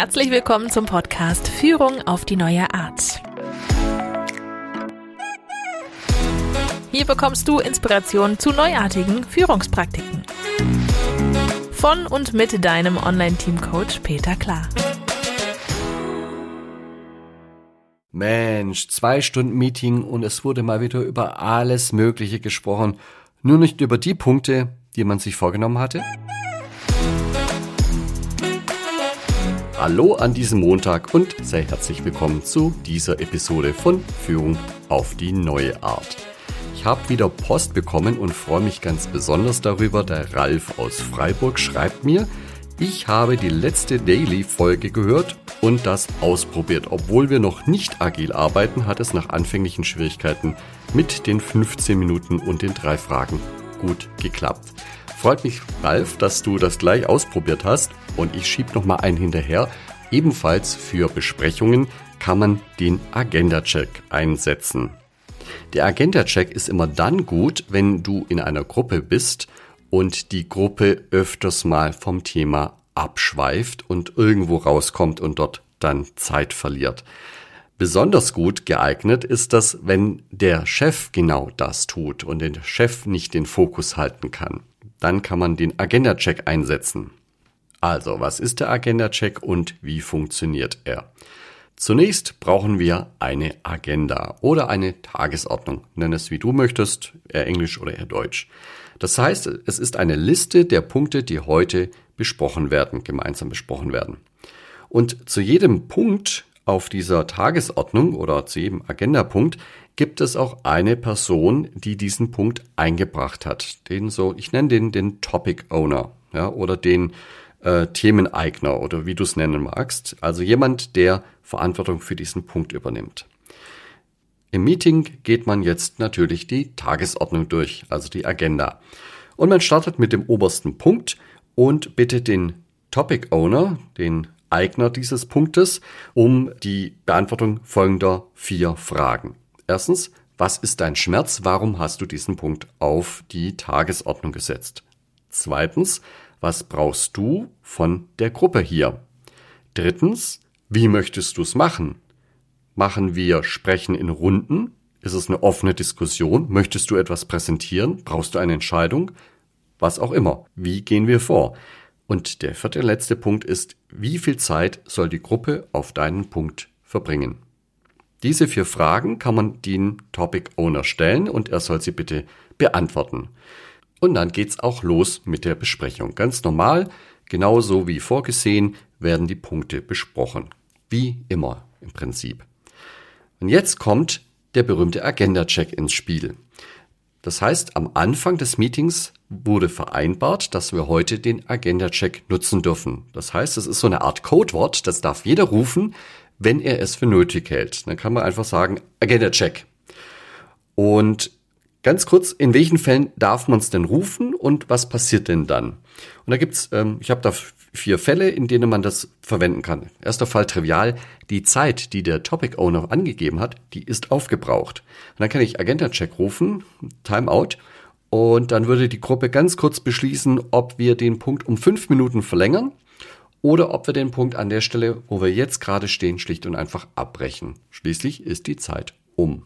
Herzlich willkommen zum Podcast Führung auf die neue Art. Hier bekommst du Inspiration zu neuartigen Führungspraktiken. Von und mit deinem Online-Team-Coach Peter Klar. Mensch, zwei Stunden Meeting und es wurde mal wieder über alles Mögliche gesprochen. Nur nicht über die Punkte, die man sich vorgenommen hatte. Hallo an diesem Montag und sehr herzlich willkommen zu dieser Episode von Führung auf die neue Art. Ich habe wieder Post bekommen und freue mich ganz besonders darüber. Der Ralf aus Freiburg schreibt mir, ich habe die letzte Daily-Folge gehört und das ausprobiert. Obwohl wir noch nicht agil arbeiten, hat es nach anfänglichen Schwierigkeiten mit den 15 Minuten und den drei Fragen gut geklappt. Freut mich, Ralf, dass du das gleich ausprobiert hast und ich schieb noch mal einen hinterher. Ebenfalls für Besprechungen kann man den Agenda-Check einsetzen. Der Agenda-Check ist immer dann gut, wenn du in einer Gruppe bist und die Gruppe öfters mal vom Thema abschweift und irgendwo rauskommt und dort dann Zeit verliert. Besonders gut geeignet ist das, wenn der Chef genau das tut und der Chef nicht den Fokus halten kann. Dann kann man den Agenda-Check einsetzen. Also, was ist der Agenda-Check und wie funktioniert er? Zunächst brauchen wir eine Agenda oder eine Tagesordnung. Nenn es wie du möchtest, eher Englisch oder eher Deutsch. Das heißt, es ist eine Liste der Punkte, die heute besprochen werden, gemeinsam besprochen werden. Und zu jedem Punkt auf dieser Tagesordnung oder zu jedem Agendapunkt gibt es auch eine Person, die diesen Punkt eingebracht hat. Den so, ich nenne den den Topic Owner, ja, oder den äh, Themeneigner oder wie du es nennen magst. Also jemand, der Verantwortung für diesen Punkt übernimmt. Im Meeting geht man jetzt natürlich die Tagesordnung durch, also die Agenda. Und man startet mit dem obersten Punkt und bittet den Topic Owner, den Eigner dieses Punktes, um die Beantwortung folgender vier Fragen. Erstens, was ist dein Schmerz? Warum hast du diesen Punkt auf die Tagesordnung gesetzt? Zweitens, was brauchst du von der Gruppe hier? Drittens, wie möchtest du es machen? Machen wir Sprechen in Runden? Ist es eine offene Diskussion? Möchtest du etwas präsentieren? Brauchst du eine Entscheidung? Was auch immer. Wie gehen wir vor? Und der vierte letzte Punkt ist, wie viel Zeit soll die Gruppe auf deinen Punkt verbringen? Diese vier Fragen kann man den Topic Owner stellen und er soll sie bitte beantworten. Und dann geht's auch los mit der Besprechung. Ganz normal, genauso wie vorgesehen, werden die Punkte besprochen. Wie immer im Prinzip. Und jetzt kommt der berühmte Agenda-Check ins Spiel. Das heißt, am Anfang des Meetings wurde vereinbart, dass wir heute den Agenda-Check nutzen dürfen. Das heißt, es ist so eine Art Codewort, das darf jeder rufen, wenn er es für nötig hält. Dann kann man einfach sagen, Agenda Check. Und ganz kurz, in welchen Fällen darf man es denn rufen und was passiert denn dann? Und da gibt's, ähm, ich habe da vier Fälle, in denen man das verwenden kann. Erster Fall trivial, die Zeit, die der Topic Owner angegeben hat, die ist aufgebraucht. Und dann kann ich Agenda Check rufen, Timeout, und dann würde die Gruppe ganz kurz beschließen, ob wir den Punkt um fünf Minuten verlängern oder ob wir den Punkt an der Stelle, wo wir jetzt gerade stehen, schlicht und einfach abbrechen. Schließlich ist die Zeit um.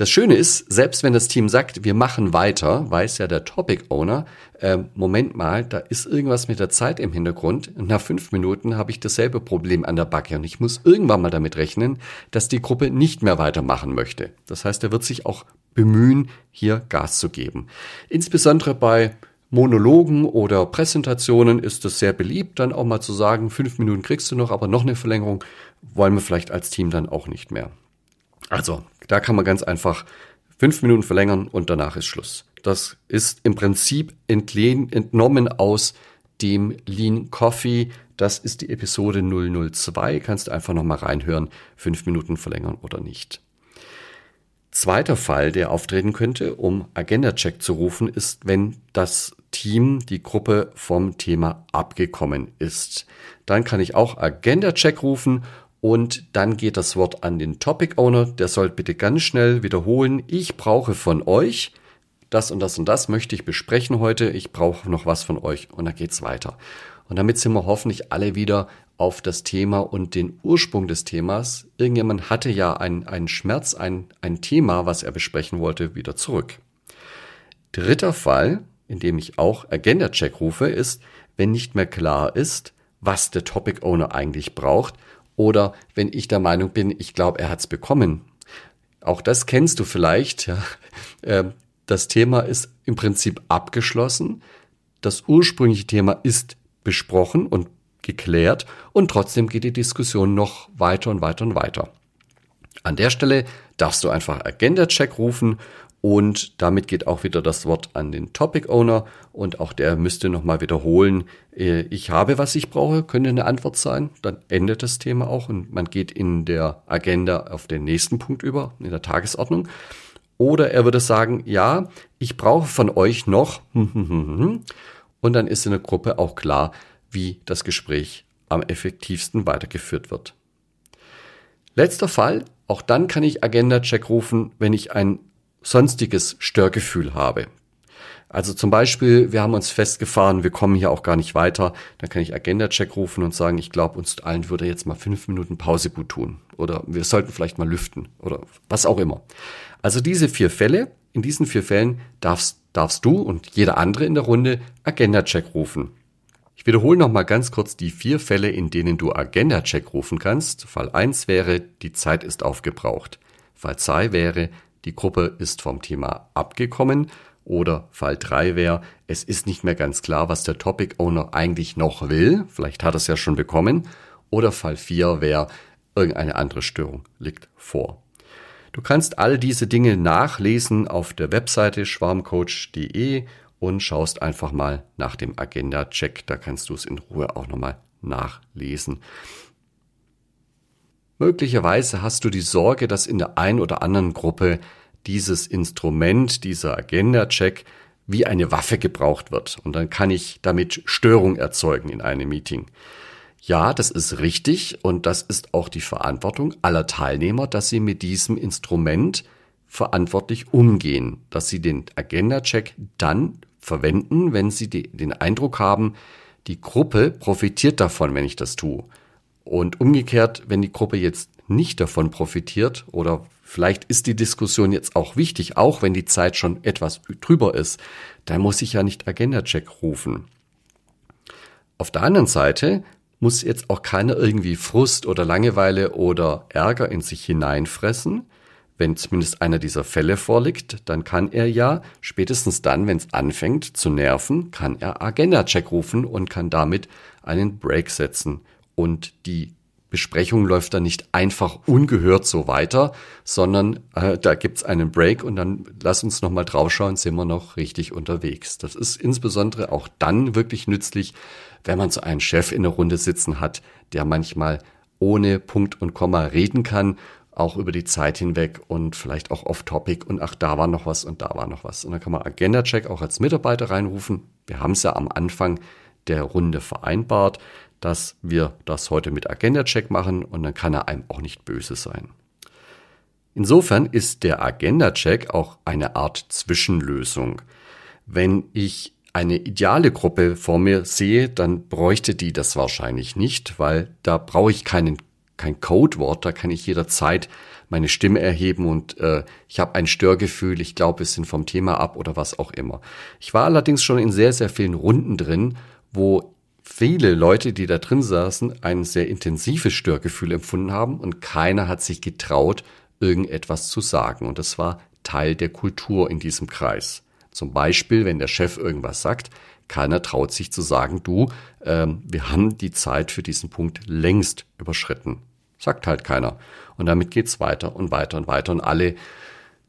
Das Schöne ist, selbst wenn das Team sagt, wir machen weiter, weiß ja der Topic Owner, äh, Moment mal, da ist irgendwas mit der Zeit im Hintergrund. Nach fünf Minuten habe ich dasselbe Problem an der Backe und ich muss irgendwann mal damit rechnen, dass die Gruppe nicht mehr weitermachen möchte. Das heißt, er wird sich auch bemühen, hier Gas zu geben. Insbesondere bei Monologen oder Präsentationen ist es sehr beliebt, dann auch mal zu sagen, fünf Minuten kriegst du noch, aber noch eine Verlängerung wollen wir vielleicht als Team dann auch nicht mehr. Also, da kann man ganz einfach fünf Minuten verlängern und danach ist Schluss. Das ist im Prinzip entlehn, entnommen aus dem Lean Coffee. Das ist die Episode 002. Kannst du einfach nochmal reinhören, fünf Minuten verlängern oder nicht. Zweiter Fall, der auftreten könnte, um Agenda-Check zu rufen, ist, wenn das Team, die Gruppe vom Thema abgekommen ist. Dann kann ich auch Agenda-Check rufen und dann geht das Wort an den Topic Owner. Der soll bitte ganz schnell wiederholen. Ich brauche von euch das und das und das möchte ich besprechen heute. Ich brauche noch was von euch und dann geht's weiter. Und damit sind wir hoffentlich alle wieder auf das Thema und den Ursprung des Themas. Irgendjemand hatte ja einen, einen Schmerz, ein, ein Thema, was er besprechen wollte, wieder zurück. Dritter Fall, in dem ich auch Agenda-Check rufe, ist, wenn nicht mehr klar ist, was der Topic Owner eigentlich braucht oder wenn ich der Meinung bin, ich glaube, er hat es bekommen. Auch das kennst du vielleicht. Ja. Ähm, das Thema ist im Prinzip abgeschlossen. Das ursprüngliche Thema ist besprochen und geklärt und trotzdem geht die Diskussion noch weiter und weiter und weiter. An der Stelle darfst du einfach Agenda-Check rufen und damit geht auch wieder das Wort an den Topic Owner und auch der müsste nochmal wiederholen, äh, ich habe, was ich brauche, könnte eine Antwort sein. Dann endet das Thema auch und man geht in der Agenda auf den nächsten Punkt über, in der Tagesordnung. Oder er würde sagen, ja, ich brauche von euch noch und dann ist in der Gruppe auch klar, wie das Gespräch am effektivsten weitergeführt wird. Letzter Fall, auch dann kann ich Agenda-Check rufen, wenn ich ein sonstiges Störgefühl habe. Also zum Beispiel, wir haben uns festgefahren, wir kommen hier auch gar nicht weiter, dann kann ich Agenda-Check rufen und sagen, ich glaube, uns allen würde jetzt mal fünf Minuten Pause gut tun. Oder wir sollten vielleicht mal lüften oder was auch immer. Also diese vier Fälle, in diesen vier Fällen darfst, darfst du und jeder andere in der Runde Agenda-Check rufen. Ich wiederhole nochmal ganz kurz die vier Fälle, in denen du Agenda-Check rufen kannst. Fall eins wäre, die Zeit ist aufgebraucht. Fall zwei wäre, die Gruppe ist vom Thema abgekommen. Oder Fall 3 wäre, es ist nicht mehr ganz klar, was der Topic Owner eigentlich noch will. Vielleicht hat er es ja schon bekommen. Oder Fall 4 wäre, irgendeine andere Störung liegt vor. Du kannst all diese Dinge nachlesen auf der Webseite schwarmcoach.de und schaust einfach mal nach dem Agenda-Check. Da kannst du es in Ruhe auch nochmal nachlesen. Möglicherweise hast du die Sorge, dass in der einen oder anderen Gruppe dieses Instrument, dieser Agenda-Check, wie eine Waffe gebraucht wird. Und dann kann ich damit Störung erzeugen in einem Meeting. Ja, das ist richtig und das ist auch die Verantwortung aller Teilnehmer, dass sie mit diesem Instrument verantwortlich umgehen, dass sie den Agenda-Check dann verwenden, wenn sie den Eindruck haben, die Gruppe profitiert davon, wenn ich das tue. Und umgekehrt, wenn die Gruppe jetzt nicht davon profitiert oder vielleicht ist die Diskussion jetzt auch wichtig, auch wenn die Zeit schon etwas drüber ist, dann muss ich ja nicht Agenda-Check rufen. Auf der anderen Seite muss jetzt auch keiner irgendwie Frust oder Langeweile oder Ärger in sich hineinfressen. Wenn zumindest einer dieser Fälle vorliegt, dann kann er ja spätestens dann, wenn es anfängt zu nerven, kann er Agenda-Check rufen und kann damit einen Break setzen und die Besprechung läuft dann nicht einfach ungehört so weiter, sondern äh, da gibt's einen Break und dann lass uns nochmal draufschauen, sind wir noch richtig unterwegs. Das ist insbesondere auch dann wirklich nützlich, wenn man so einen Chef in der Runde sitzen hat, der manchmal ohne Punkt und Komma reden kann, auch über die Zeit hinweg und vielleicht auch off-topic und ach, da war noch was und da war noch was. Und dann kann man Agenda-Check auch als Mitarbeiter reinrufen. Wir haben es ja am Anfang der Runde vereinbart dass wir das heute mit Agenda-Check machen und dann kann er einem auch nicht böse sein. Insofern ist der Agenda-Check auch eine Art Zwischenlösung. Wenn ich eine ideale Gruppe vor mir sehe, dann bräuchte die das wahrscheinlich nicht, weil da brauche ich keinen, kein Codewort, da kann ich jederzeit meine Stimme erheben und äh, ich habe ein Störgefühl, ich glaube, wir sind vom Thema ab oder was auch immer. Ich war allerdings schon in sehr, sehr vielen Runden drin, wo viele Leute, die da drin saßen, ein sehr intensives Störgefühl empfunden haben und keiner hat sich getraut, irgendetwas zu sagen. Und das war Teil der Kultur in diesem Kreis. Zum Beispiel, wenn der Chef irgendwas sagt, keiner traut sich zu sagen, du, ähm, wir haben die Zeit für diesen Punkt längst überschritten. Sagt halt keiner. Und damit geht's weiter und weiter und weiter und alle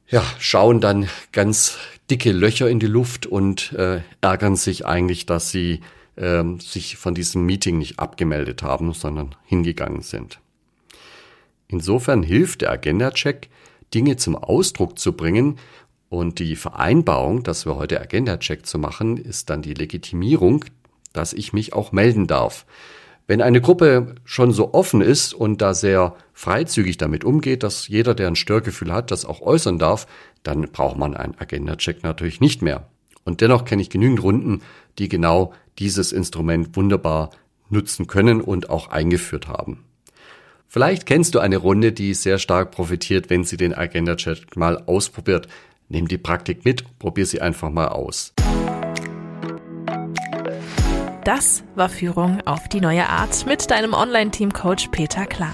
ja, schauen dann ganz dicke Löcher in die Luft und äh, ärgern sich eigentlich, dass sie ähm, sich von diesem Meeting nicht abgemeldet haben, sondern hingegangen sind. Insofern hilft der Agenda-Check, Dinge zum Ausdruck zu bringen und die Vereinbarung, dass wir heute Agenda-Check zu machen, ist dann die Legitimierung, dass ich mich auch melden darf. Wenn eine Gruppe schon so offen ist und da sehr freizügig damit umgeht, dass jeder, der ein Störgefühl hat, das auch äußern darf, dann braucht man einen Agenda-Check natürlich nicht mehr. Und dennoch kenne ich genügend Runden, die genau dieses Instrument wunderbar nutzen können und auch eingeführt haben. Vielleicht kennst du eine Runde, die sehr stark profitiert, wenn sie den Agenda Chat mal ausprobiert. Nimm die Praktik mit, probier sie einfach mal aus. Das war Führung auf die neue Art mit deinem Online-Team-Coach Peter Klar.